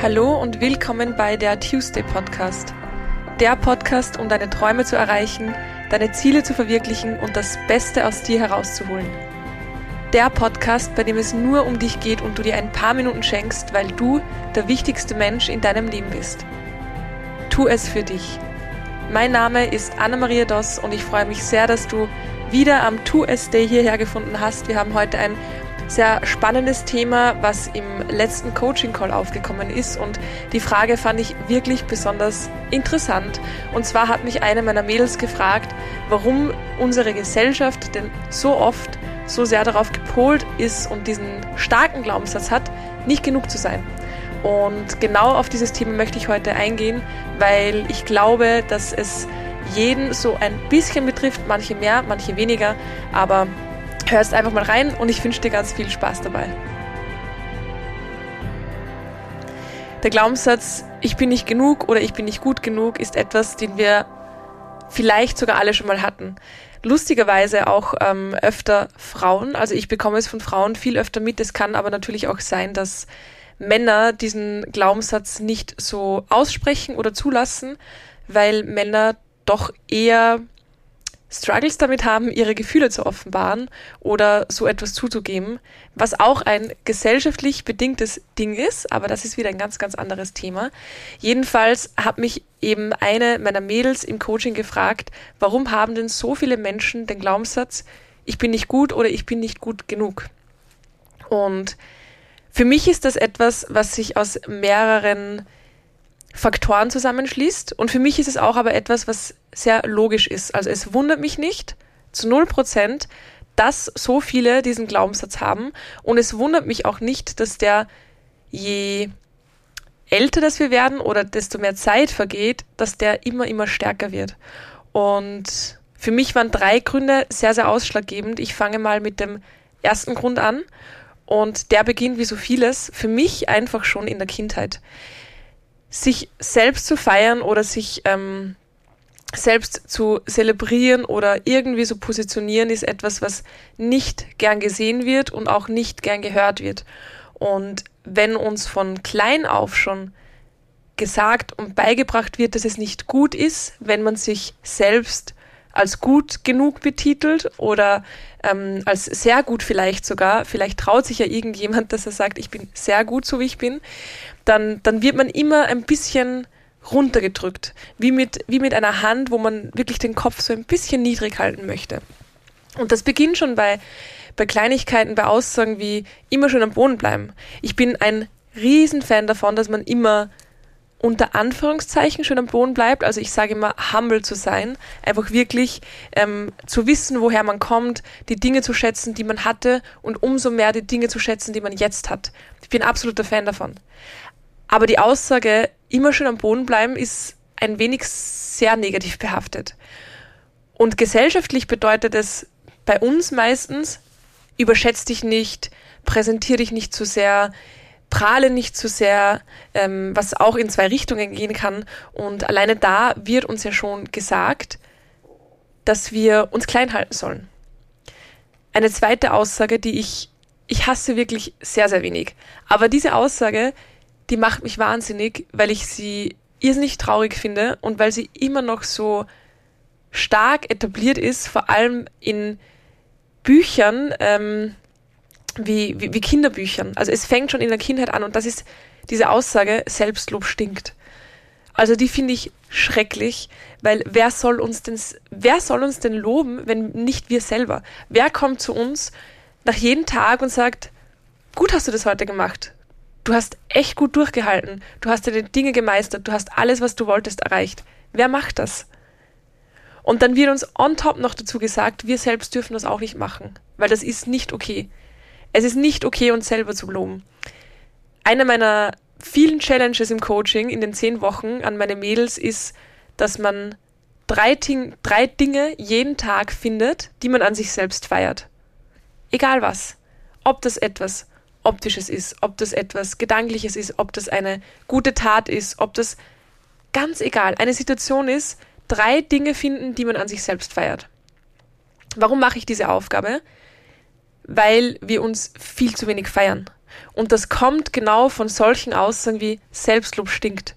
Hallo und willkommen bei der Tuesday Podcast. Der Podcast, um deine Träume zu erreichen, deine Ziele zu verwirklichen und das Beste aus dir herauszuholen. Der Podcast, bei dem es nur um dich geht und du dir ein paar Minuten schenkst, weil du der wichtigste Mensch in deinem Leben bist. Tu es für dich. Mein Name ist Anna-Maria Doss und ich freue mich sehr, dass du wieder am Tu Es Day hierher gefunden hast. Wir haben heute ein sehr spannendes Thema, was im letzten Coaching-Call aufgekommen ist. Und die Frage fand ich wirklich besonders interessant. Und zwar hat mich eine meiner Mädels gefragt, warum unsere Gesellschaft denn so oft so sehr darauf gepolt ist und diesen starken Glaubenssatz hat, nicht genug zu sein. Und genau auf dieses Thema möchte ich heute eingehen, weil ich glaube, dass es jeden so ein bisschen betrifft, manche mehr, manche weniger, aber hörst einfach mal rein und ich wünsche dir ganz viel Spaß dabei. Der Glaubenssatz, ich bin nicht genug oder ich bin nicht gut genug, ist etwas, den wir vielleicht sogar alle schon mal hatten. Lustigerweise auch ähm, öfter Frauen. Also ich bekomme es von Frauen viel öfter mit. Es kann aber natürlich auch sein, dass Männer diesen Glaubenssatz nicht so aussprechen oder zulassen, weil Männer doch eher Struggles damit haben, ihre Gefühle zu offenbaren oder so etwas zuzugeben, was auch ein gesellschaftlich bedingtes Ding ist, aber das ist wieder ein ganz, ganz anderes Thema. Jedenfalls hat mich eben eine meiner Mädels im Coaching gefragt, warum haben denn so viele Menschen den Glaubenssatz, ich bin nicht gut oder ich bin nicht gut genug? Und für mich ist das etwas, was sich aus mehreren Faktoren zusammenschließt. Und für mich ist es auch aber etwas, was sehr logisch ist. Also es wundert mich nicht zu null Prozent, dass so viele diesen Glaubenssatz haben. Und es wundert mich auch nicht, dass der je älter das wir werden oder desto mehr Zeit vergeht, dass der immer, immer stärker wird. Und für mich waren drei Gründe sehr, sehr ausschlaggebend. Ich fange mal mit dem ersten Grund an. Und der beginnt wie so vieles für mich einfach schon in der Kindheit sich selbst zu feiern oder sich ähm, selbst zu zelebrieren oder irgendwie so positionieren, ist etwas, was nicht gern gesehen wird und auch nicht gern gehört wird. Und wenn uns von klein auf schon gesagt und beigebracht wird, dass es nicht gut ist, wenn man sich selbst als gut genug betitelt oder ähm, als sehr gut vielleicht sogar, vielleicht traut sich ja irgendjemand, dass er sagt, ich bin sehr gut, so wie ich bin, dann, dann wird man immer ein bisschen runtergedrückt, wie mit, wie mit einer Hand, wo man wirklich den Kopf so ein bisschen niedrig halten möchte. Und das beginnt schon bei, bei Kleinigkeiten, bei Aussagen wie immer schön am Boden bleiben. Ich bin ein Riesenfan davon, dass man immer unter Anführungszeichen schön am Boden bleibt. Also ich sage immer, humble zu sein, einfach wirklich ähm, zu wissen, woher man kommt, die Dinge zu schätzen, die man hatte und umso mehr die Dinge zu schätzen, die man jetzt hat. Ich bin absoluter Fan davon. Aber die Aussage, immer schön am Boden bleiben, ist ein wenig sehr negativ behaftet. Und gesellschaftlich bedeutet es bei uns meistens, überschätz dich nicht, präsentier dich nicht zu sehr, prahle nicht zu sehr, ähm, was auch in zwei Richtungen gehen kann. Und alleine da wird uns ja schon gesagt, dass wir uns klein halten sollen. Eine zweite Aussage, die ich, ich hasse wirklich sehr, sehr wenig. Aber diese Aussage, die macht mich wahnsinnig, weil ich sie irrsinnig traurig finde und weil sie immer noch so stark etabliert ist, vor allem in Büchern, ähm, wie, wie, wie Kinderbüchern. Also es fängt schon in der Kindheit an und das ist diese Aussage, Selbstlob stinkt. Also die finde ich schrecklich, weil wer soll uns denn, wer soll uns denn loben, wenn nicht wir selber? Wer kommt zu uns nach jedem Tag und sagt, gut hast du das heute gemacht. Du hast echt gut durchgehalten. Du hast deine Dinge gemeistert. Du hast alles, was du wolltest, erreicht. Wer macht das? Und dann wird uns on top noch dazu gesagt, wir selbst dürfen das auch nicht machen, weil das ist nicht okay. Es ist nicht okay, uns selber zu loben. Eine meiner vielen Challenges im Coaching in den zehn Wochen an meine Mädels ist, dass man drei, Ting drei Dinge jeden Tag findet, die man an sich selbst feiert. Egal was. Ob das etwas Optisches ist, ob das etwas Gedankliches ist, ob das eine gute Tat ist, ob das ganz egal eine Situation ist, drei Dinge finden, die man an sich selbst feiert. Warum mache ich diese Aufgabe? Weil wir uns viel zu wenig feiern. Und das kommt genau von solchen Aussagen wie Selbstlob stinkt.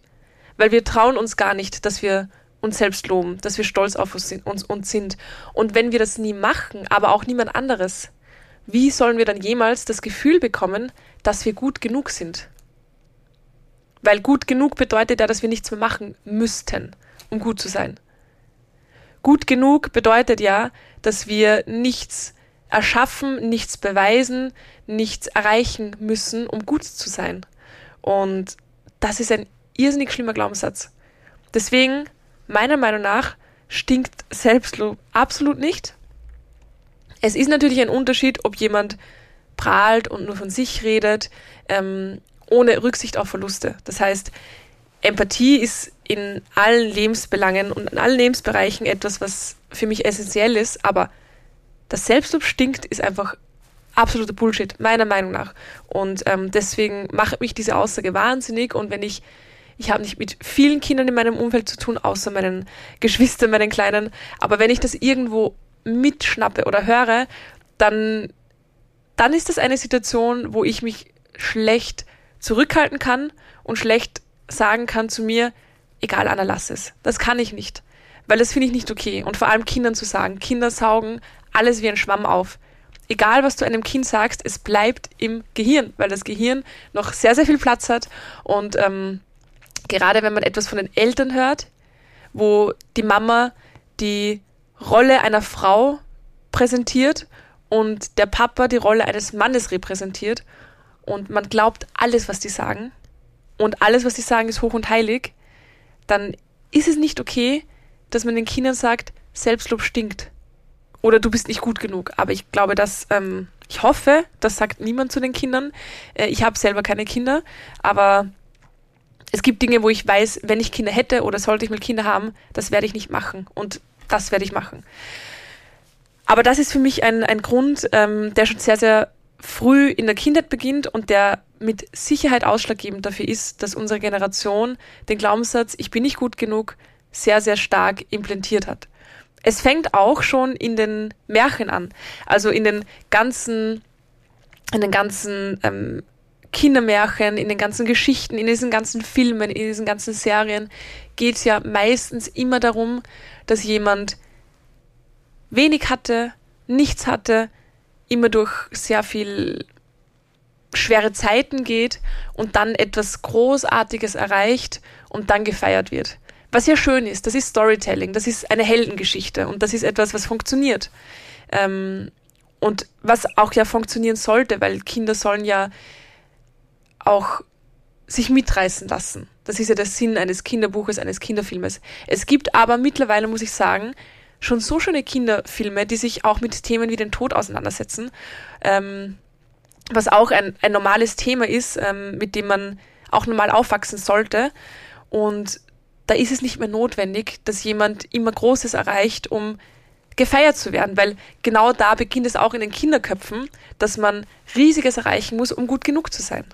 Weil wir trauen uns gar nicht, dass wir uns selbst loben, dass wir stolz auf uns, uns sind. Und wenn wir das nie machen, aber auch niemand anderes, wie sollen wir dann jemals das Gefühl bekommen, dass wir gut genug sind? Weil gut genug bedeutet ja, dass wir nichts mehr machen müssten, um gut zu sein. Gut genug bedeutet ja, dass wir nichts erschaffen, nichts beweisen, nichts erreichen müssen, um gut zu sein. Und das ist ein irrsinnig schlimmer Glaubenssatz. Deswegen, meiner Meinung nach, stinkt Selbstlob absolut nicht. Es ist natürlich ein Unterschied, ob jemand prahlt und nur von sich redet, ähm, ohne Rücksicht auf Verluste. Das heißt, Empathie ist in allen Lebensbelangen und in allen Lebensbereichen etwas, was für mich essentiell ist, aber das Selbstlob stinkt, ist einfach absoluter Bullshit, meiner Meinung nach. Und ähm, deswegen macht mich diese Aussage wahnsinnig. Und wenn ich, ich habe nicht mit vielen Kindern in meinem Umfeld zu tun, außer meinen Geschwistern, meinen Kleinen, aber wenn ich das irgendwo mitschnappe oder höre, dann, dann ist das eine Situation, wo ich mich schlecht zurückhalten kann und schlecht sagen kann zu mir, egal, Anna, lass es. Das kann ich nicht. Weil das finde ich nicht okay. Und vor allem Kindern zu sagen, Kinder saugen alles wie ein Schwamm auf. Egal, was du einem Kind sagst, es bleibt im Gehirn, weil das Gehirn noch sehr, sehr viel Platz hat. Und ähm, gerade wenn man etwas von den Eltern hört, wo die Mama die Rolle einer Frau präsentiert und der Papa die Rolle eines Mannes repräsentiert und man glaubt alles, was die sagen und alles, was die sagen, ist hoch und heilig, dann ist es nicht okay, dass man den Kindern sagt, Selbstlob stinkt oder du bist nicht gut genug. Aber ich glaube, dass ähm, ich hoffe, das sagt niemand zu den Kindern. Äh, ich habe selber keine Kinder, aber es gibt Dinge, wo ich weiß, wenn ich Kinder hätte oder sollte ich mal Kinder haben, das werde ich nicht machen und das werde ich machen. Aber das ist für mich ein, ein Grund, ähm, der schon sehr, sehr früh in der Kindheit beginnt und der mit Sicherheit ausschlaggebend dafür ist, dass unsere Generation den Glaubenssatz, ich bin nicht gut genug, sehr, sehr stark implantiert hat. Es fängt auch schon in den Märchen an, also in den ganzen, in den ganzen ähm, Kindermärchen, in den ganzen Geschichten, in diesen ganzen Filmen, in diesen ganzen Serien geht es ja meistens immer darum, dass jemand wenig hatte, nichts hatte, immer durch sehr viel schwere Zeiten geht und dann etwas Großartiges erreicht und dann gefeiert wird. Was ja schön ist, das ist Storytelling, das ist eine Heldengeschichte und das ist etwas, was funktioniert. Ähm, und was auch ja funktionieren sollte, weil Kinder sollen ja auch sich mitreißen lassen. Das ist ja der Sinn eines Kinderbuches, eines Kinderfilmes. Es gibt aber mittlerweile, muss ich sagen, schon so schöne Kinderfilme, die sich auch mit Themen wie den Tod auseinandersetzen, ähm, was auch ein, ein normales Thema ist, ähm, mit dem man auch normal aufwachsen sollte. Und da ist es nicht mehr notwendig, dass jemand immer Großes erreicht, um gefeiert zu werden, weil genau da beginnt es auch in den Kinderköpfen, dass man Riesiges erreichen muss, um gut genug zu sein.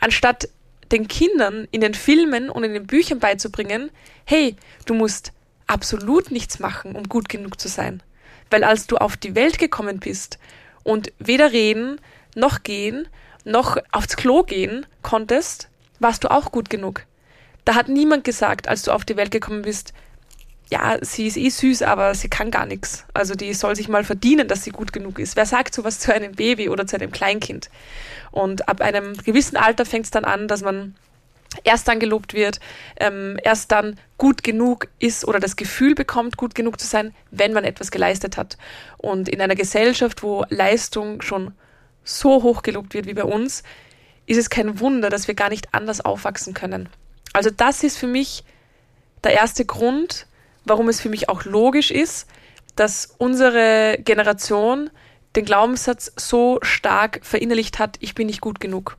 Anstatt den Kindern in den Filmen und in den Büchern beizubringen, hey, du musst absolut nichts machen, um gut genug zu sein. Weil als du auf die Welt gekommen bist und weder reden, noch gehen, noch aufs Klo gehen konntest, warst du auch gut genug. Da hat niemand gesagt, als du auf die Welt gekommen bist, ja, sie ist eh süß, aber sie kann gar nichts. Also die soll sich mal verdienen, dass sie gut genug ist. Wer sagt sowas zu einem Baby oder zu einem Kleinkind? Und ab einem gewissen Alter fängt es dann an, dass man erst dann gelobt wird, ähm, erst dann gut genug ist oder das Gefühl bekommt, gut genug zu sein, wenn man etwas geleistet hat. Und in einer Gesellschaft, wo Leistung schon so hoch gelobt wird wie bei uns, ist es kein Wunder, dass wir gar nicht anders aufwachsen können. Also das ist für mich der erste Grund, warum es für mich auch logisch ist, dass unsere Generation den Glaubenssatz so stark verinnerlicht hat, ich bin nicht gut genug.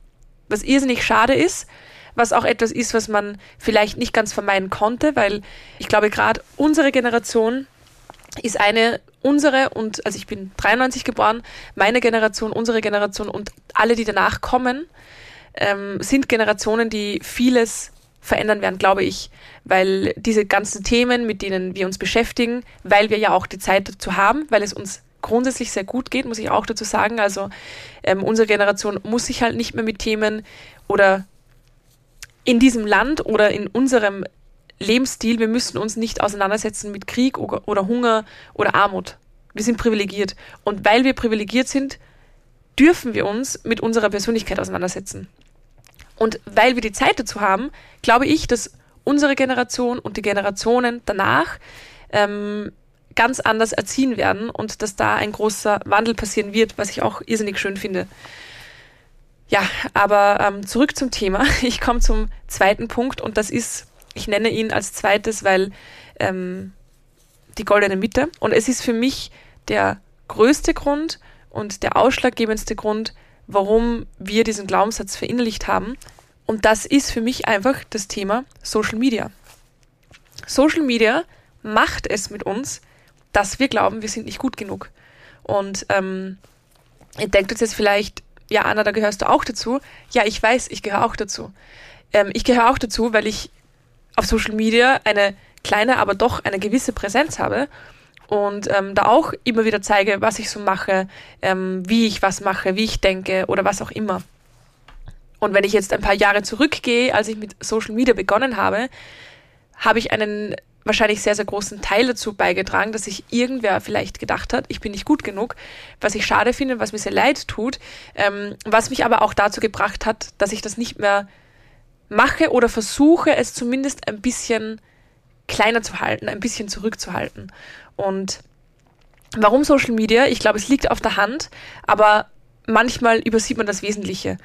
Was irrsinnig schade ist, was auch etwas ist, was man vielleicht nicht ganz vermeiden konnte, weil ich glaube, gerade unsere Generation ist eine, unsere und, also ich bin 93 geboren, meine Generation, unsere Generation und alle, die danach kommen, ähm, sind Generationen, die vieles verändern werden, glaube ich, weil diese ganzen Themen, mit denen wir uns beschäftigen, weil wir ja auch die Zeit dazu haben, weil es uns grundsätzlich sehr gut geht, muss ich auch dazu sagen. Also ähm, unsere Generation muss sich halt nicht mehr mit Themen oder in diesem Land oder in unserem Lebensstil, wir müssen uns nicht auseinandersetzen mit Krieg oder, oder Hunger oder Armut. Wir sind privilegiert. Und weil wir privilegiert sind, dürfen wir uns mit unserer Persönlichkeit auseinandersetzen. Und weil wir die Zeit dazu haben, glaube ich, dass unsere Generation und die Generationen danach ähm, ganz anders erziehen werden und dass da ein großer Wandel passieren wird, was ich auch irrsinnig schön finde. Ja, aber ähm, zurück zum Thema. Ich komme zum zweiten Punkt und das ist, ich nenne ihn als zweites, weil ähm, die goldene Mitte. Und es ist für mich der größte Grund und der ausschlaggebendste Grund, warum wir diesen Glaubenssatz verinnerlicht haben. Und das ist für mich einfach das Thema Social Media. Social Media macht es mit uns, dass wir glauben, wir sind nicht gut genug. Und ähm, ihr denkt jetzt vielleicht, ja, Anna, da gehörst du auch dazu. Ja, ich weiß, ich gehöre auch dazu. Ähm, ich gehöre auch dazu, weil ich auf Social Media eine kleine, aber doch eine gewisse Präsenz habe und ähm, da auch immer wieder zeige, was ich so mache, ähm, wie ich was mache, wie ich denke oder was auch immer. Und wenn ich jetzt ein paar Jahre zurückgehe, als ich mit Social Media begonnen habe, habe ich einen wahrscheinlich sehr, sehr großen Teil dazu beigetragen, dass sich irgendwer vielleicht gedacht hat, ich bin nicht gut genug, was ich schade finde, was mir sehr leid tut, ähm, was mich aber auch dazu gebracht hat, dass ich das nicht mehr mache oder versuche, es zumindest ein bisschen kleiner zu halten, ein bisschen zurückzuhalten. Und warum Social Media? Ich glaube, es liegt auf der Hand, aber manchmal übersieht man das Wesentliche.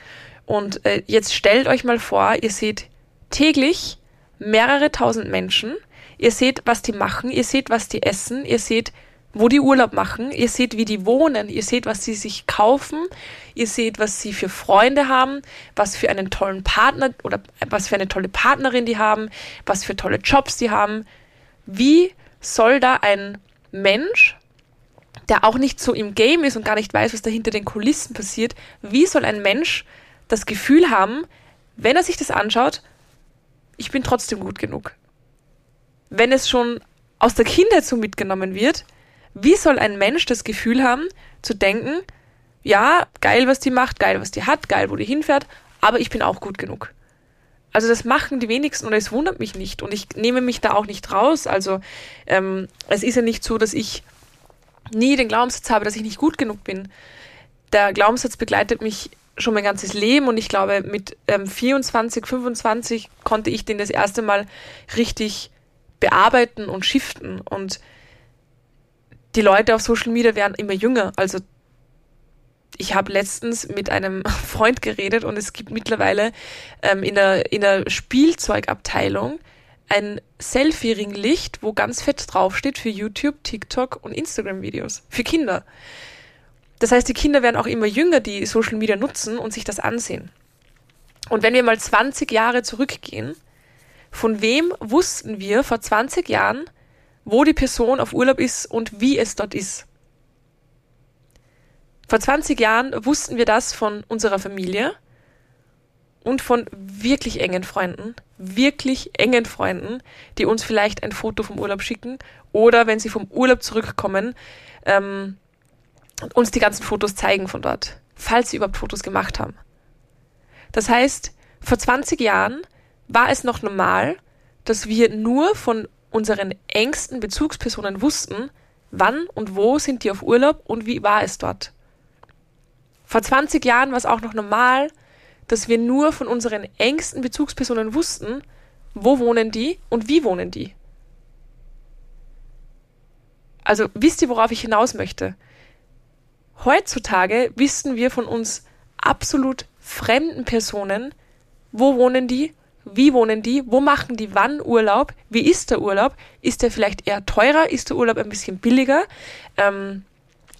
Und äh, jetzt stellt euch mal vor, ihr seht täglich mehrere tausend Menschen, Ihr seht, was die machen, ihr seht, was die essen, ihr seht, wo die Urlaub machen, ihr seht, wie die wohnen, ihr seht, was sie sich kaufen, ihr seht, was sie für Freunde haben, was für einen tollen Partner oder was für eine tolle Partnerin die haben, was für tolle Jobs die haben. Wie soll da ein Mensch, der auch nicht so im Game ist und gar nicht weiß, was da hinter den Kulissen passiert, wie soll ein Mensch das Gefühl haben, wenn er sich das anschaut, ich bin trotzdem gut genug? wenn es schon aus der Kindheit so mitgenommen wird, wie soll ein Mensch das Gefühl haben, zu denken, ja, geil, was die macht, geil, was die hat, geil, wo die hinfährt, aber ich bin auch gut genug. Also das machen die wenigsten und es wundert mich nicht und ich nehme mich da auch nicht raus. Also ähm, es ist ja nicht so, dass ich nie den Glaubenssatz habe, dass ich nicht gut genug bin. Der Glaubenssatz begleitet mich schon mein ganzes Leben und ich glaube, mit ähm, 24, 25 konnte ich den das erste Mal richtig bearbeiten und shiften. Und die Leute auf Social Media werden immer jünger. Also ich habe letztens mit einem Freund geredet und es gibt mittlerweile ähm, in, der, in der Spielzeugabteilung ein Selfie-Ringlicht, wo ganz fett draufsteht für YouTube, TikTok und Instagram-Videos. Für Kinder. Das heißt, die Kinder werden auch immer jünger, die Social Media nutzen und sich das ansehen. Und wenn wir mal 20 Jahre zurückgehen, von wem wussten wir vor 20 Jahren, wo die Person auf Urlaub ist und wie es dort ist? Vor 20 Jahren wussten wir das von unserer Familie und von wirklich engen Freunden, wirklich engen Freunden, die uns vielleicht ein Foto vom Urlaub schicken oder wenn sie vom Urlaub zurückkommen, ähm, uns die ganzen Fotos zeigen von dort, falls sie überhaupt Fotos gemacht haben. Das heißt, vor 20 Jahren war es noch normal, dass wir nur von unseren engsten Bezugspersonen wussten, wann und wo sind die auf Urlaub und wie war es dort. Vor 20 Jahren war es auch noch normal, dass wir nur von unseren engsten Bezugspersonen wussten, wo wohnen die und wie wohnen die. Also wisst ihr, worauf ich hinaus möchte? Heutzutage wissen wir von uns absolut fremden Personen, wo wohnen die wie wohnen die? Wo machen die wann Urlaub? Wie ist der Urlaub? Ist der vielleicht eher teurer? Ist der Urlaub ein bisschen billiger? Ähm,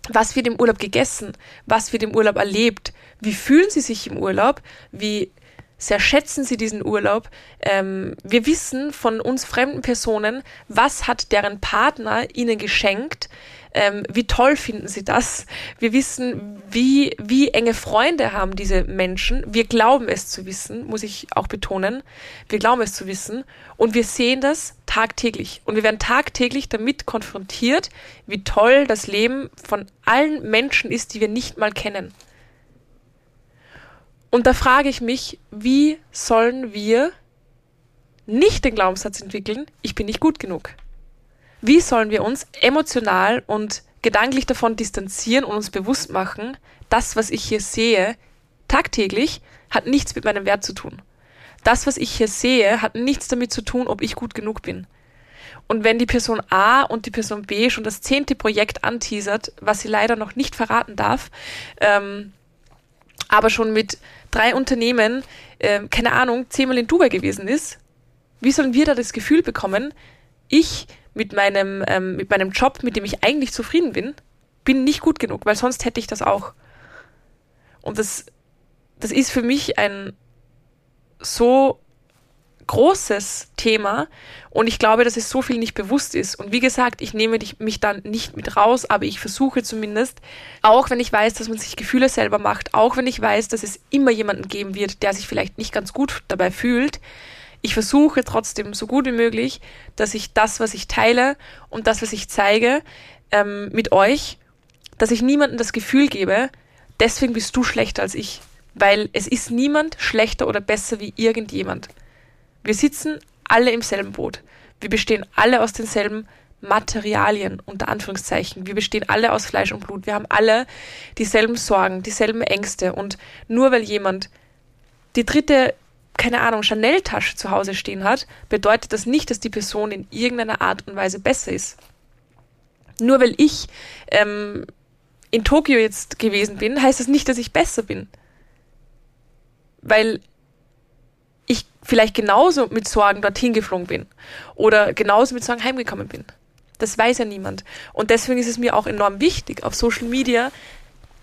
was wird im Urlaub gegessen? Was wird im Urlaub erlebt? Wie fühlen sie sich im Urlaub? Wie sehr schätzen sie diesen Urlaub? Ähm, wir wissen von uns fremden Personen, was hat deren Partner ihnen geschenkt? Ähm, wie toll finden sie das. Wir wissen, wie, wie enge Freunde haben diese Menschen. Wir glauben es zu wissen, muss ich auch betonen. Wir glauben es zu wissen. Und wir sehen das tagtäglich. Und wir werden tagtäglich damit konfrontiert, wie toll das Leben von allen Menschen ist, die wir nicht mal kennen. Und da frage ich mich, wie sollen wir nicht den Glaubenssatz entwickeln, ich bin nicht gut genug? Wie sollen wir uns emotional und gedanklich davon distanzieren und uns bewusst machen, das, was ich hier sehe, tagtäglich, hat nichts mit meinem Wert zu tun. Das, was ich hier sehe, hat nichts damit zu tun, ob ich gut genug bin. Und wenn die Person A und die Person B schon das zehnte Projekt anteasert, was sie leider noch nicht verraten darf, ähm, aber schon mit drei Unternehmen, äh, keine Ahnung, zehnmal in Dubai gewesen ist, wie sollen wir da das Gefühl bekommen, ich mit meinem, ähm, mit meinem Job, mit dem ich eigentlich zufrieden bin, bin nicht gut genug, weil sonst hätte ich das auch. Und das, das ist für mich ein so großes Thema und ich glaube, dass es so viel nicht bewusst ist. Und wie gesagt, ich nehme mich dann nicht mit raus, aber ich versuche zumindest, auch wenn ich weiß, dass man sich Gefühle selber macht, auch wenn ich weiß, dass es immer jemanden geben wird, der sich vielleicht nicht ganz gut dabei fühlt, ich versuche trotzdem so gut wie möglich, dass ich das, was ich teile und das, was ich zeige, ähm, mit euch, dass ich niemandem das Gefühl gebe, deswegen bist du schlechter als ich. Weil es ist niemand schlechter oder besser wie irgendjemand. Wir sitzen alle im selben Boot. Wir bestehen alle aus denselben Materialien, unter Anführungszeichen. Wir bestehen alle aus Fleisch und Blut. Wir haben alle dieselben Sorgen, dieselben Ängste. Und nur weil jemand die dritte keine Ahnung, Chanel-Tasche zu Hause stehen hat, bedeutet das nicht, dass die Person in irgendeiner Art und Weise besser ist. Nur weil ich ähm, in Tokio jetzt gewesen bin, heißt das nicht, dass ich besser bin. Weil ich vielleicht genauso mit Sorgen dorthin geflogen bin oder genauso mit Sorgen heimgekommen bin. Das weiß ja niemand. Und deswegen ist es mir auch enorm wichtig, auf Social Media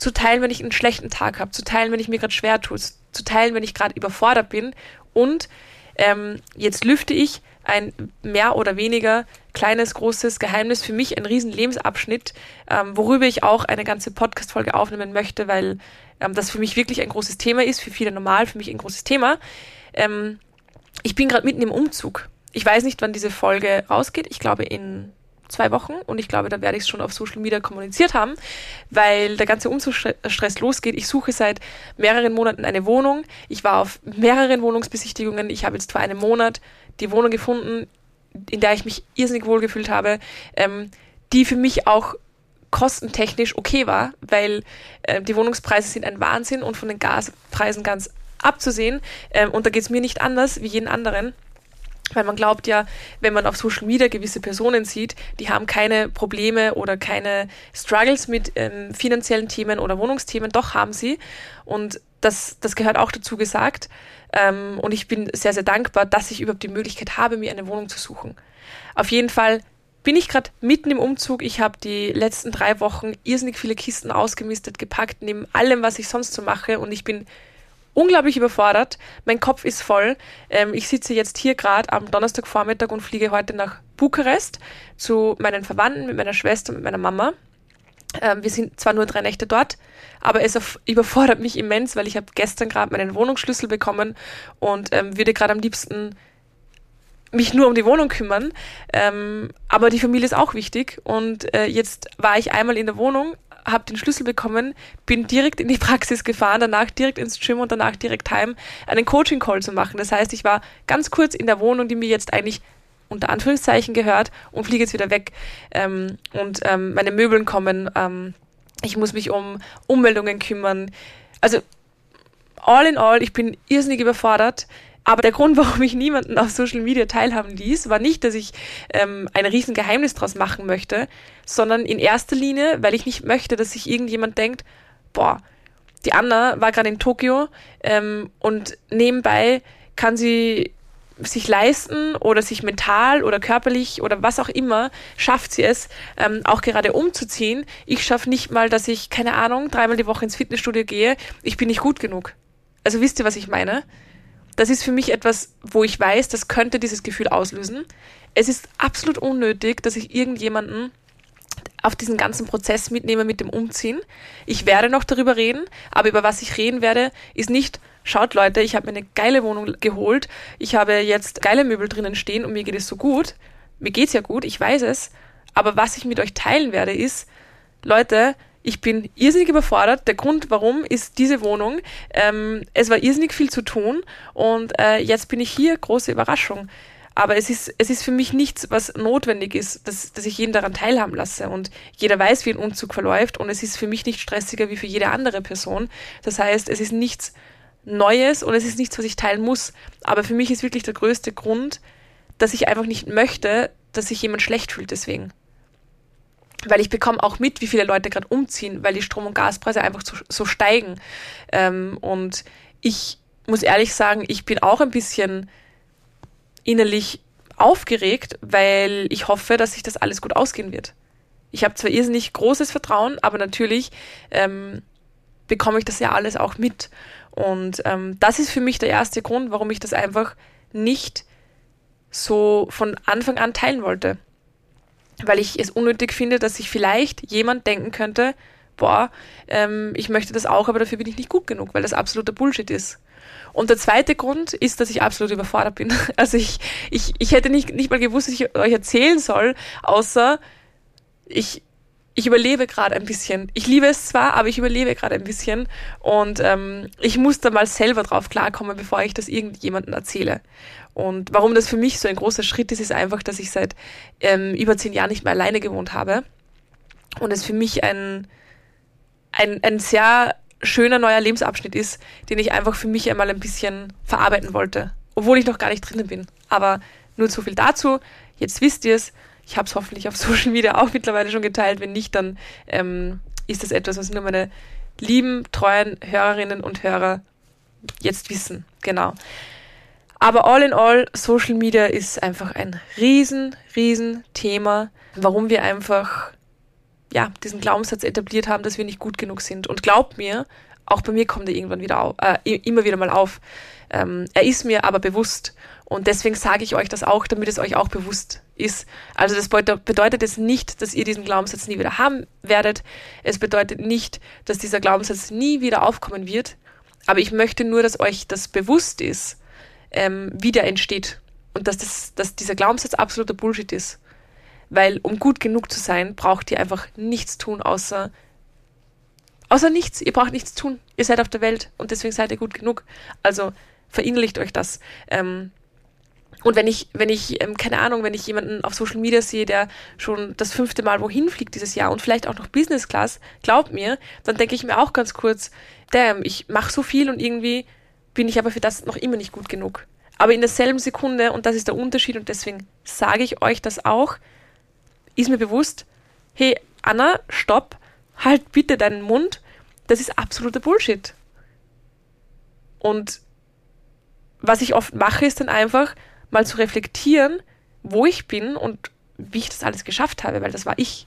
zu teilen, wenn ich einen schlechten Tag habe, zu teilen, wenn ich mir gerade schwer tue, zu teilen, wenn ich gerade überfordert bin. Und ähm, jetzt lüfte ich ein mehr oder weniger kleines, großes Geheimnis, für mich ein riesen Lebensabschnitt, ähm, worüber ich auch eine ganze Podcast-Folge aufnehmen möchte, weil ähm, das für mich wirklich ein großes Thema ist, für viele normal, für mich ein großes Thema. Ähm, ich bin gerade mitten im Umzug. Ich weiß nicht, wann diese Folge rausgeht. Ich glaube in zwei Wochen und ich glaube, da werde ich es schon auf Social Media kommuniziert haben, weil der ganze Umzugsstress losgeht. Ich suche seit mehreren Monaten eine Wohnung. Ich war auf mehreren Wohnungsbesichtigungen. Ich habe jetzt vor einem Monat die Wohnung gefunden, in der ich mich irrsinnig wohl gefühlt habe, ähm, die für mich auch kostentechnisch okay war, weil äh, die Wohnungspreise sind ein Wahnsinn und von den Gaspreisen ganz abzusehen. Ähm, und da geht es mir nicht anders wie jeden anderen. Weil man glaubt ja, wenn man auf Social Media gewisse Personen sieht, die haben keine Probleme oder keine Struggles mit ähm, finanziellen Themen oder Wohnungsthemen, doch haben sie. Und das, das gehört auch dazu gesagt. Ähm, und ich bin sehr, sehr dankbar, dass ich überhaupt die Möglichkeit habe, mir eine Wohnung zu suchen. Auf jeden Fall bin ich gerade mitten im Umzug. Ich habe die letzten drei Wochen irrsinnig viele Kisten ausgemistet, gepackt, neben allem, was ich sonst so mache. Und ich bin unglaublich überfordert. Mein Kopf ist voll. Ähm, ich sitze jetzt hier gerade am Donnerstagvormittag und fliege heute nach Bukarest zu meinen Verwandten, mit meiner Schwester, mit meiner Mama. Ähm, wir sind zwar nur drei Nächte dort, aber es überfordert mich immens, weil ich habe gestern gerade meinen Wohnungsschlüssel bekommen und ähm, würde gerade am liebsten mich nur um die Wohnung kümmern. Ähm, aber die Familie ist auch wichtig. Und äh, jetzt war ich einmal in der Wohnung, habe den Schlüssel bekommen, bin direkt in die Praxis gefahren, danach direkt ins Gym und danach direkt heim, einen Coaching-Call zu machen. Das heißt, ich war ganz kurz in der Wohnung, die mir jetzt eigentlich unter Anführungszeichen gehört und fliege jetzt wieder weg. Ähm, und ähm, meine Möbeln kommen. Ähm, ich muss mich um Ummeldungen kümmern. Also all in all, ich bin irrsinnig überfordert. Aber der Grund, warum ich niemanden auf Social Media teilhaben ließ, war nicht, dass ich ähm, ein Riesengeheimnis draus machen möchte, sondern in erster Linie, weil ich nicht möchte, dass sich irgendjemand denkt, boah, die Anna war gerade in Tokio ähm, und nebenbei kann sie sich leisten oder sich mental oder körperlich oder was auch immer schafft sie es, ähm, auch gerade umzuziehen. Ich schaffe nicht mal, dass ich, keine Ahnung, dreimal die Woche ins Fitnessstudio gehe. Ich bin nicht gut genug. Also wisst ihr, was ich meine? Das ist für mich etwas, wo ich weiß, das könnte dieses Gefühl auslösen. Es ist absolut unnötig, dass ich irgendjemanden auf diesen ganzen Prozess mitnehme mit dem Umziehen. Ich werde noch darüber reden, aber über was ich reden werde, ist nicht, schaut Leute, ich habe mir eine geile Wohnung geholt, ich habe jetzt geile Möbel drinnen stehen und mir geht es so gut. Mir geht's ja gut, ich weiß es, aber was ich mit euch teilen werde, ist, Leute, ich bin irrsinnig überfordert. Der Grund, warum, ist diese Wohnung. Ähm, es war irrsinnig viel zu tun und äh, jetzt bin ich hier. Große Überraschung. Aber es ist, es ist für mich nichts, was notwendig ist, dass, dass ich jeden daran teilhaben lasse. Und jeder weiß, wie ein Umzug verläuft. Und es ist für mich nicht stressiger wie für jede andere Person. Das heißt, es ist nichts Neues und es ist nichts, was ich teilen muss. Aber für mich ist wirklich der größte Grund, dass ich einfach nicht möchte, dass sich jemand schlecht fühlt deswegen weil ich bekomme auch mit, wie viele Leute gerade umziehen, weil die Strom- und Gaspreise einfach so, so steigen. Ähm, und ich muss ehrlich sagen, ich bin auch ein bisschen innerlich aufgeregt, weil ich hoffe, dass sich das alles gut ausgehen wird. Ich habe zwar irrsinnig großes Vertrauen, aber natürlich ähm, bekomme ich das ja alles auch mit. Und ähm, das ist für mich der erste Grund, warum ich das einfach nicht so von Anfang an teilen wollte weil ich es unnötig finde, dass sich vielleicht jemand denken könnte, boah, ähm, ich möchte das auch, aber dafür bin ich nicht gut genug, weil das absoluter Bullshit ist. Und der zweite Grund ist, dass ich absolut überfordert bin. Also ich, ich, ich hätte nicht, nicht mal gewusst, was ich euch erzählen soll, außer ich, ich überlebe gerade ein bisschen. Ich liebe es zwar, aber ich überlebe gerade ein bisschen. Und ähm, ich muss da mal selber drauf klarkommen, bevor ich das irgendjemandem erzähle. Und warum das für mich so ein großer Schritt ist, ist einfach, dass ich seit ähm, über zehn Jahren nicht mehr alleine gewohnt habe. Und es für mich ein, ein, ein sehr schöner neuer Lebensabschnitt ist, den ich einfach für mich einmal ein bisschen verarbeiten wollte. Obwohl ich noch gar nicht drinnen bin. Aber nur zu viel dazu. Jetzt wisst ihr es. Ich habe es hoffentlich auf Social Media auch mittlerweile schon geteilt. Wenn nicht, dann ähm, ist das etwas, was nur meine lieben, treuen Hörerinnen und Hörer jetzt wissen. Genau. Aber all in all, Social Media ist einfach ein riesen, riesen Thema, warum wir einfach ja, diesen Glaubenssatz etabliert haben, dass wir nicht gut genug sind. Und glaubt mir, auch bei mir kommt er irgendwann wieder auf, äh, immer wieder mal auf. Ähm, er ist mir aber bewusst. Und deswegen sage ich euch das auch, damit es euch auch bewusst ist. Also das bedeutet jetzt nicht, dass ihr diesen Glaubenssatz nie wieder haben werdet. Es bedeutet nicht, dass dieser Glaubenssatz nie wieder aufkommen wird. Aber ich möchte nur, dass euch das bewusst ist, ähm, wieder entsteht. Und dass, das, dass dieser Glaubenssatz absoluter Bullshit ist. Weil um gut genug zu sein, braucht ihr einfach nichts tun, außer, außer nichts. Ihr braucht nichts tun. Ihr seid auf der Welt und deswegen seid ihr gut genug. Also verinnerlicht euch das. Ähm, und wenn ich, wenn ich, ähm, keine Ahnung, wenn ich jemanden auf Social Media sehe, der schon das fünfte Mal wohin fliegt dieses Jahr und vielleicht auch noch Business Class, glaubt mir, dann denke ich mir auch ganz kurz, damn, ich mache so viel und irgendwie bin ich aber für das noch immer nicht gut genug. Aber in derselben Sekunde, und das ist der Unterschied, und deswegen sage ich euch das auch, ist mir bewusst, hey, Anna, stopp, halt bitte deinen Mund, das ist absoluter Bullshit. Und was ich oft mache, ist dann einfach mal zu reflektieren, wo ich bin und wie ich das alles geschafft habe, weil das war ich.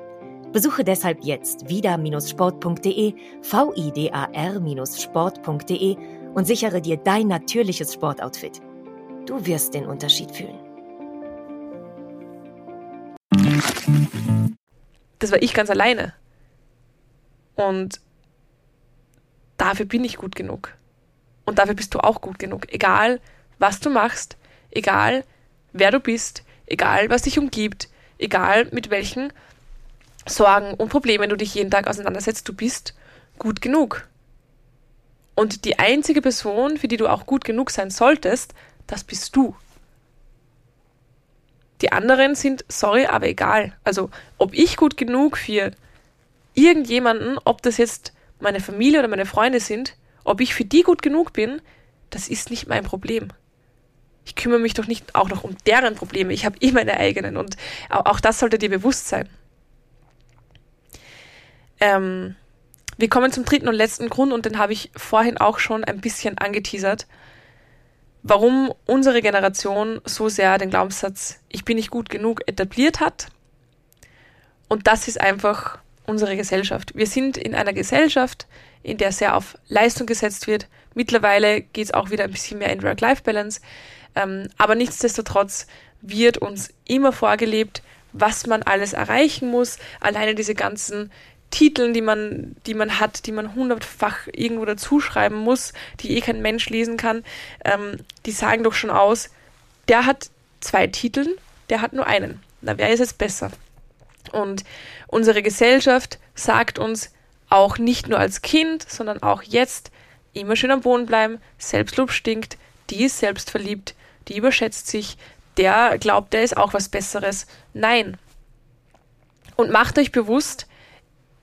Besuche deshalb jetzt vida-sport.de, vidar-sport.de und sichere dir dein natürliches Sportoutfit. Du wirst den Unterschied fühlen. Das war ich ganz alleine. Und dafür bin ich gut genug. Und dafür bist du auch gut genug. Egal, was du machst, egal, wer du bist, egal, was dich umgibt, egal, mit welchen Sorgen und Problemen du dich jeden Tag auseinandersetzt, du bist gut genug. Und die einzige Person, für die du auch gut genug sein solltest, das bist du. Die anderen sind, sorry, aber egal. Also, ob ich gut genug für irgendjemanden, ob das jetzt meine Familie oder meine Freunde sind, ob ich für die gut genug bin, das ist nicht mein Problem. Ich kümmere mich doch nicht auch noch um deren Probleme. Ich habe eh meine eigenen und auch das sollte dir bewusst sein. Ähm, wir kommen zum dritten und letzten Grund und den habe ich vorhin auch schon ein bisschen angeteasert, warum unsere Generation so sehr den Glaubenssatz, ich bin nicht gut genug, etabliert hat. Und das ist einfach unsere Gesellschaft. Wir sind in einer Gesellschaft, in der sehr auf Leistung gesetzt wird. Mittlerweile geht es auch wieder ein bisschen mehr in Work-Life-Balance. Ähm, aber nichtsdestotrotz wird uns immer vorgelebt, was man alles erreichen muss. Alleine diese ganzen Titeln, die man, die man hat, die man hundertfach irgendwo dazuschreiben muss, die eh kein Mensch lesen kann, ähm, die sagen doch schon aus, der hat zwei Titeln, der hat nur einen. Na, wer ist jetzt besser? Und unsere Gesellschaft sagt uns auch nicht nur als Kind, sondern auch jetzt immer schön am Boden bleiben, Selbstlob stinkt, die ist selbstverliebt, die überschätzt sich, der glaubt, der ist auch was Besseres. Nein. Und macht euch bewusst,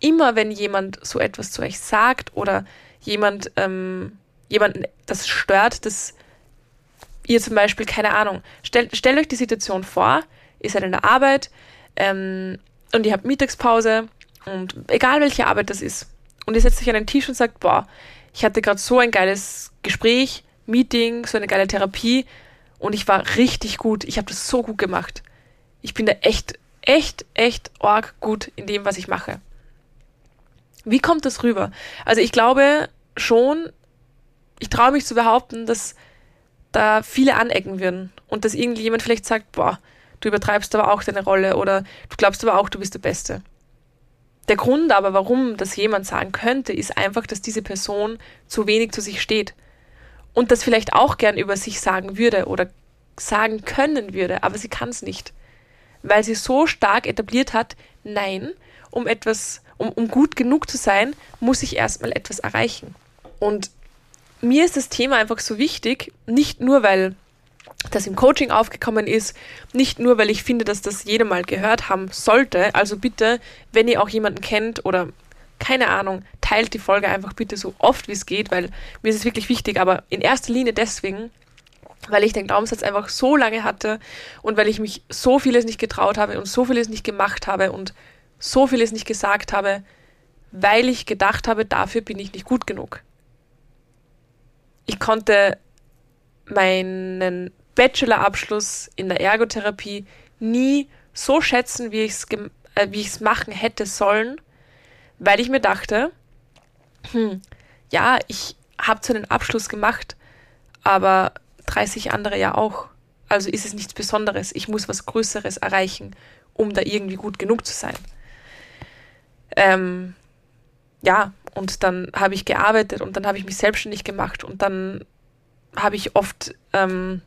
immer wenn jemand so etwas zu euch sagt oder jemand ähm, jemanden das stört, dass ihr zum Beispiel, keine Ahnung, stellt, stellt euch die Situation vor, ihr seid in der Arbeit ähm, und ihr habt Mittagspause und egal welche Arbeit das ist und ihr setzt euch an den Tisch und sagt, boah, ich hatte gerade so ein geiles Gespräch, Meeting, so eine geile Therapie und ich war richtig gut, ich habe das so gut gemacht. Ich bin da echt, echt, echt arg gut in dem, was ich mache. Wie kommt das rüber? Also ich glaube schon, ich traue mich zu behaupten, dass da viele anecken würden und dass irgendjemand vielleicht sagt, boah, du übertreibst aber auch deine Rolle oder du glaubst aber auch, du bist der Beste. Der Grund aber, warum das jemand sagen könnte, ist einfach, dass diese Person zu wenig zu sich steht und das vielleicht auch gern über sich sagen würde oder sagen können würde, aber sie kann es nicht, weil sie so stark etabliert hat, nein, um etwas um, um gut genug zu sein, muss ich erstmal etwas erreichen. Und mir ist das Thema einfach so wichtig, nicht nur, weil das im Coaching aufgekommen ist, nicht nur, weil ich finde, dass das jeder mal gehört haben sollte. Also bitte, wenn ihr auch jemanden kennt oder keine Ahnung, teilt die Folge einfach bitte so oft wie es geht, weil mir ist es wirklich wichtig, aber in erster Linie deswegen, weil ich den Glaubenssatz einfach so lange hatte und weil ich mich so vieles nicht getraut habe und so vieles nicht gemacht habe und so vieles nicht gesagt habe, weil ich gedacht habe, dafür bin ich nicht gut genug. Ich konnte meinen Bachelorabschluss in der Ergotherapie nie so schätzen, wie ich es äh, machen hätte sollen, weil ich mir dachte, hm, ja, ich habe zwar einen Abschluss gemacht, aber 30 andere ja auch. Also ist es nichts Besonderes. Ich muss was Größeres erreichen, um da irgendwie gut genug zu sein. Ähm, ja, und dann habe ich gearbeitet und dann habe ich mich selbstständig gemacht und dann habe ich oft ähm,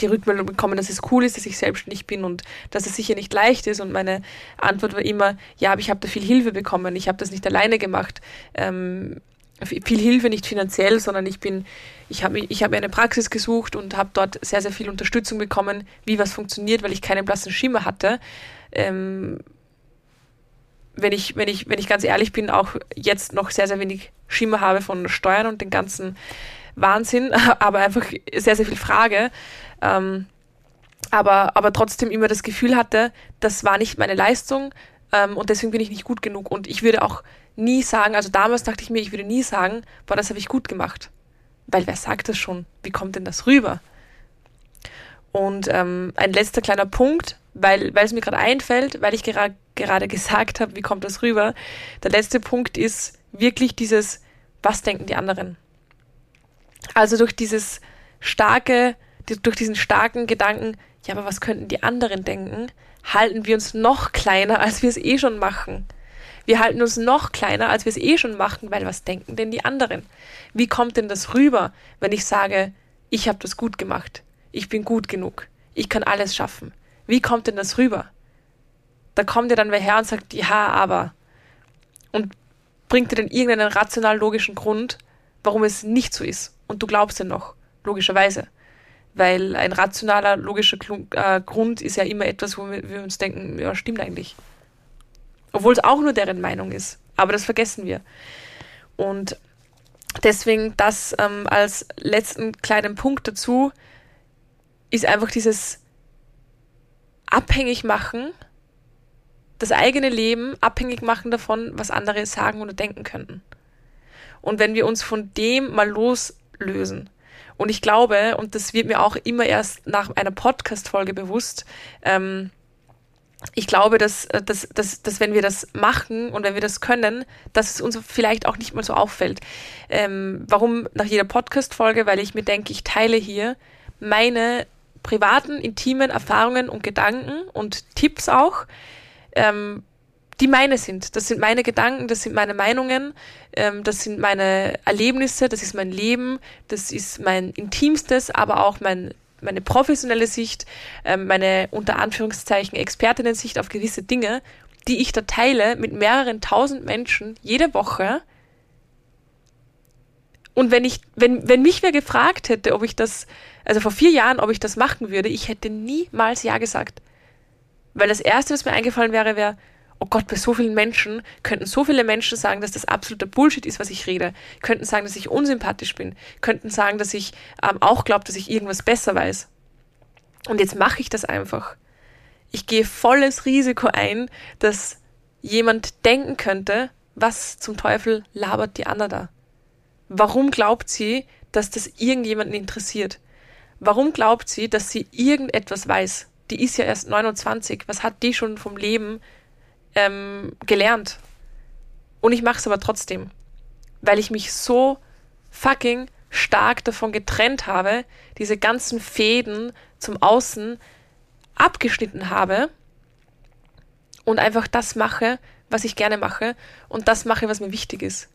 die Rückmeldung bekommen, dass es cool ist, dass ich selbstständig bin und dass es sicher nicht leicht ist. Und meine Antwort war immer, ja, aber ich habe da viel Hilfe bekommen. Ich habe das nicht alleine gemacht. Ähm, viel Hilfe, nicht finanziell, sondern ich bin, ich habe ich hab eine Praxis gesucht und habe dort sehr, sehr viel Unterstützung bekommen, wie was funktioniert, weil ich keinen blassen Schimmer hatte. Ähm, wenn ich, wenn ich, wenn ich ganz ehrlich bin, auch jetzt noch sehr, sehr wenig Schimmer habe von Steuern und den ganzen Wahnsinn, aber einfach sehr, sehr viel Frage. Ähm, aber, aber trotzdem immer das Gefühl hatte, das war nicht meine Leistung ähm, und deswegen bin ich nicht gut genug. Und ich würde auch nie sagen, also damals dachte ich mir, ich würde nie sagen, boah, das habe ich gut gemacht. Weil wer sagt das schon? Wie kommt denn das rüber? Und ähm, ein letzter kleiner Punkt, weil, weil es mir gerade einfällt, weil ich gera gerade gesagt habe, wie kommt das rüber. Der letzte Punkt ist wirklich dieses, was denken die anderen? Also durch dieses starke, durch diesen starken Gedanken, ja, aber was könnten die anderen denken, halten wir uns noch kleiner, als wir es eh schon machen. Wir halten uns noch kleiner, als wir es eh schon machen, weil was denken denn die anderen? Wie kommt denn das rüber, wenn ich sage, ich habe das gut gemacht, ich bin gut genug, ich kann alles schaffen? Wie kommt denn das rüber? Da kommt ihr dann wer her und sagt, ja, aber. Und bringt dir dann irgendeinen rational logischen Grund, warum es nicht so ist. Und du glaubst ja noch, logischerweise. Weil ein rationaler, logischer äh, Grund ist ja immer etwas, wo wir, wir uns denken, ja, stimmt eigentlich. Obwohl es auch nur deren Meinung ist. Aber das vergessen wir. Und deswegen das ähm, als letzten kleinen Punkt dazu ist einfach dieses abhängig machen das eigene Leben abhängig machen davon, was andere sagen oder denken könnten. Und wenn wir uns von dem mal loslösen, und ich glaube, und das wird mir auch immer erst nach einer Podcast-Folge bewusst, ähm, ich glaube, dass, äh, dass, dass, dass wenn wir das machen und wenn wir das können, dass es uns vielleicht auch nicht mal so auffällt. Ähm, warum nach jeder Podcast-Folge? Weil ich mir denke, ich teile hier meine privaten, intimen Erfahrungen und Gedanken und Tipps auch, ähm, die meine sind. Das sind meine Gedanken, das sind meine Meinungen, ähm, das sind meine Erlebnisse, das ist mein Leben, das ist mein intimstes, aber auch mein meine professionelle Sicht, ähm, meine unter Anführungszeichen Expertinnen-Sicht auf gewisse Dinge, die ich da teile mit mehreren tausend Menschen jede Woche. Und wenn ich, wenn, wenn mich wer gefragt hätte, ob ich das, also vor vier Jahren, ob ich das machen würde, ich hätte niemals Ja gesagt. Weil das erste, was mir eingefallen wäre, wäre, oh Gott, bei so vielen Menschen könnten so viele Menschen sagen, dass das absoluter Bullshit ist, was ich rede. Könnten sagen, dass ich unsympathisch bin. Könnten sagen, dass ich ähm, auch glaube, dass ich irgendwas besser weiß. Und jetzt mache ich das einfach. Ich gehe volles Risiko ein, dass jemand denken könnte, was zum Teufel labert die Anna da? Warum glaubt sie, dass das irgendjemanden interessiert? Warum glaubt sie, dass sie irgendetwas weiß? Die ist ja erst 29. Was hat die schon vom Leben ähm, gelernt. Und ich mache es aber trotzdem, weil ich mich so fucking stark davon getrennt habe, diese ganzen Fäden zum Außen abgeschnitten habe und einfach das mache, was ich gerne mache und das mache, was mir wichtig ist.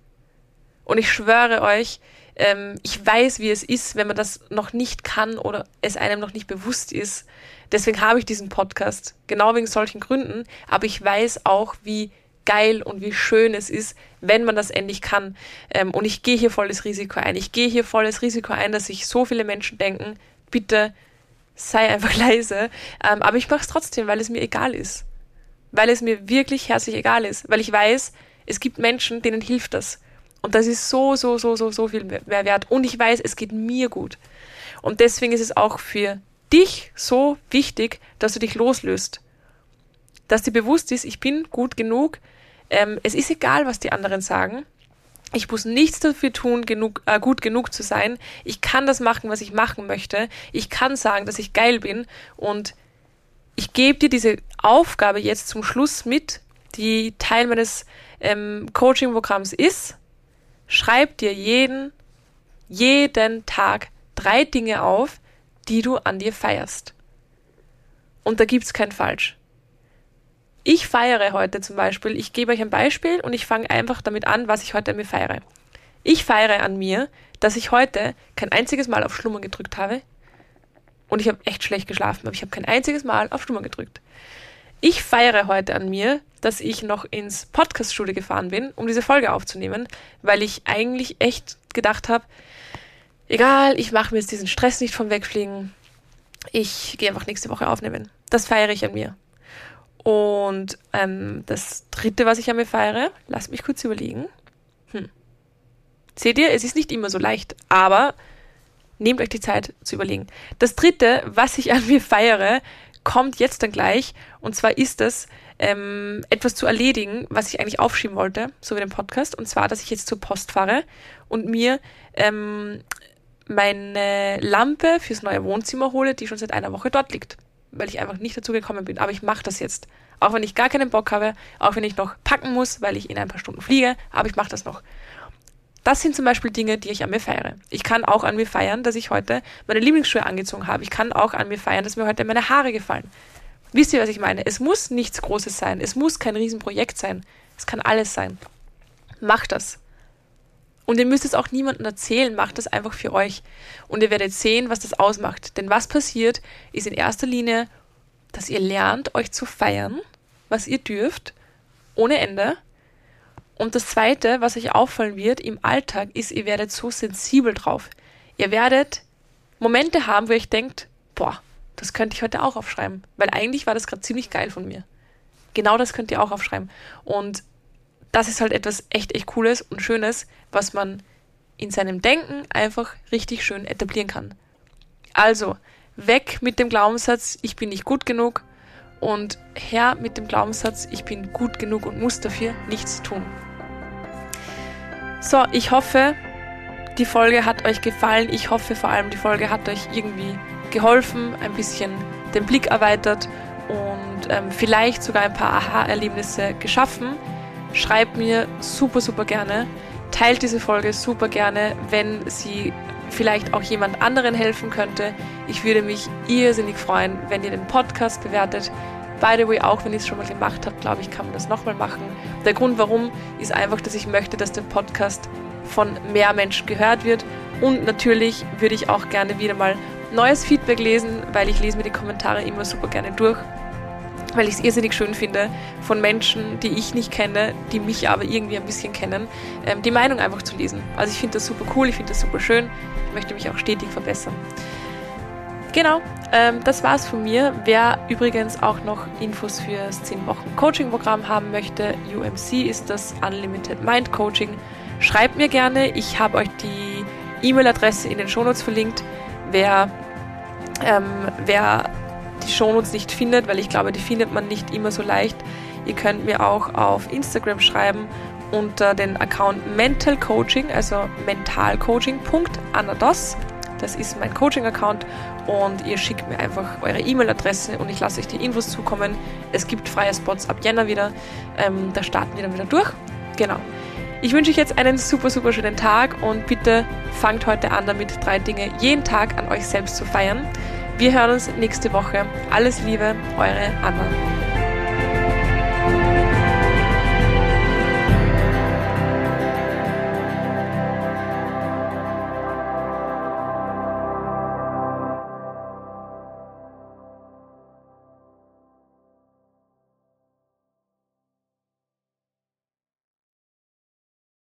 Und ich schwöre euch, ähm, ich weiß, wie es ist, wenn man das noch nicht kann oder es einem noch nicht bewusst ist. Deswegen habe ich diesen Podcast, genau wegen solchen Gründen. Aber ich weiß auch, wie geil und wie schön es ist, wenn man das endlich kann. Ähm, und ich gehe hier volles Risiko ein. Ich gehe hier volles Risiko ein, dass sich so viele Menschen denken, bitte sei einfach leise. Ähm, aber ich mache es trotzdem, weil es mir egal ist. Weil es mir wirklich herzlich egal ist. Weil ich weiß, es gibt Menschen, denen hilft das. Und das ist so, so, so, so, so viel mehr wert. Und ich weiß, es geht mir gut. Und deswegen ist es auch für dich so wichtig, dass du dich loslöst. Dass dir bewusst ist, ich bin gut genug. Ähm, es ist egal, was die anderen sagen. Ich muss nichts dafür tun, genug, äh, gut genug zu sein. Ich kann das machen, was ich machen möchte. Ich kann sagen, dass ich geil bin. Und ich gebe dir diese Aufgabe jetzt zum Schluss mit, die Teil meines ähm, Coaching-Programms ist schreib dir jeden, jeden Tag drei Dinge auf, die du an dir feierst. Und da gibt's kein Falsch. Ich feiere heute zum Beispiel, ich gebe euch ein Beispiel und ich fange einfach damit an, was ich heute an mir feiere. Ich feiere an mir, dass ich heute kein einziges Mal auf Schlummern gedrückt habe. Und ich habe echt schlecht geschlafen, aber ich habe kein einziges Mal auf Schlummern gedrückt. Ich feiere heute an mir, dass ich noch ins Podcast-Studio gefahren bin, um diese Folge aufzunehmen, weil ich eigentlich echt gedacht habe, egal, ich mache mir jetzt diesen Stress nicht vom Wegfliegen. Ich gehe einfach nächste Woche aufnehmen. Das feiere ich an mir. Und ähm, das dritte, was ich an mir feiere, lasst mich kurz überlegen. Hm. Seht ihr, es ist nicht immer so leicht, aber nehmt euch die Zeit zu überlegen. Das dritte, was ich an mir feiere, kommt jetzt dann gleich. Und zwar ist es ähm, etwas zu erledigen, was ich eigentlich aufschieben wollte, so wie den Podcast. Und zwar, dass ich jetzt zur Post fahre und mir ähm, meine Lampe fürs neue Wohnzimmer hole, die schon seit einer Woche dort liegt, weil ich einfach nicht dazu gekommen bin. Aber ich mache das jetzt. Auch wenn ich gar keinen Bock habe, auch wenn ich noch packen muss, weil ich in ein paar Stunden fliege, aber ich mache das noch. Das sind zum Beispiel Dinge, die ich an mir feiere. Ich kann auch an mir feiern, dass ich heute meine Lieblingsschuhe angezogen habe. Ich kann auch an mir feiern, dass mir heute meine Haare gefallen. Wisst ihr, was ich meine? Es muss nichts Großes sein. Es muss kein Riesenprojekt sein. Es kann alles sein. Macht das. Und ihr müsst es auch niemandem erzählen, macht das einfach für euch. Und ihr werdet sehen, was das ausmacht. Denn was passiert, ist in erster Linie, dass ihr lernt, euch zu feiern, was ihr dürft, ohne Ende. Und das Zweite, was euch auffallen wird im Alltag, ist, ihr werdet so sensibel drauf. Ihr werdet Momente haben, wo ihr euch denkt, boah, das könnte ich heute auch aufschreiben, weil eigentlich war das gerade ziemlich geil von mir. Genau das könnt ihr auch aufschreiben. Und das ist halt etwas echt, echt Cooles und Schönes, was man in seinem Denken einfach richtig schön etablieren kann. Also, weg mit dem Glaubenssatz, ich bin nicht gut genug und her mit dem Glaubenssatz, ich bin gut genug und muss dafür nichts tun. So, ich hoffe, die Folge hat euch gefallen. Ich hoffe vor allem, die Folge hat euch irgendwie geholfen, ein bisschen den Blick erweitert und ähm, vielleicht sogar ein paar Aha-Erlebnisse geschaffen. Schreibt mir super, super gerne. Teilt diese Folge super gerne, wenn sie vielleicht auch jemand anderen helfen könnte. Ich würde mich irrsinnig freuen, wenn ihr den Podcast bewertet. By the way, auch wenn ich es schon mal gemacht habe, glaube ich, kann man das nochmal machen. Der Grund warum ist einfach, dass ich möchte, dass der Podcast von mehr Menschen gehört wird. Und natürlich würde ich auch gerne wieder mal neues Feedback lesen, weil ich lese mir die Kommentare immer super gerne durch weil ich es irrsinnig schön finde, von Menschen, die ich nicht kenne, die mich aber irgendwie ein bisschen kennen, ähm, die Meinung einfach zu lesen. Also ich finde das super cool, ich finde das super schön, ich möchte mich auch stetig verbessern. Genau, ähm, das war's von mir. Wer übrigens auch noch Infos für das 10 Wochen Coaching-Programm haben möchte, UMC ist das Unlimited Mind Coaching. Schreibt mir gerne, ich habe euch die E-Mail-Adresse in den Shownotes verlinkt. Wer, ähm, wer die Shownotes nicht findet, weil ich glaube, die findet man nicht immer so leicht. Ihr könnt mir auch auf Instagram schreiben unter den Account Mental Coaching, also mentalcoaching.anados. Das ist mein Coaching-Account und ihr schickt mir einfach eure E-Mail-Adresse und ich lasse euch die Infos zukommen. Es gibt freie Spots ab Jänner wieder. Ähm, da starten wir dann wieder durch. Genau. Ich wünsche euch jetzt einen super, super schönen Tag und bitte fangt heute an damit, drei Dinge jeden Tag an euch selbst zu feiern. Wir hören uns nächste Woche. Alles Liebe, eure Anna.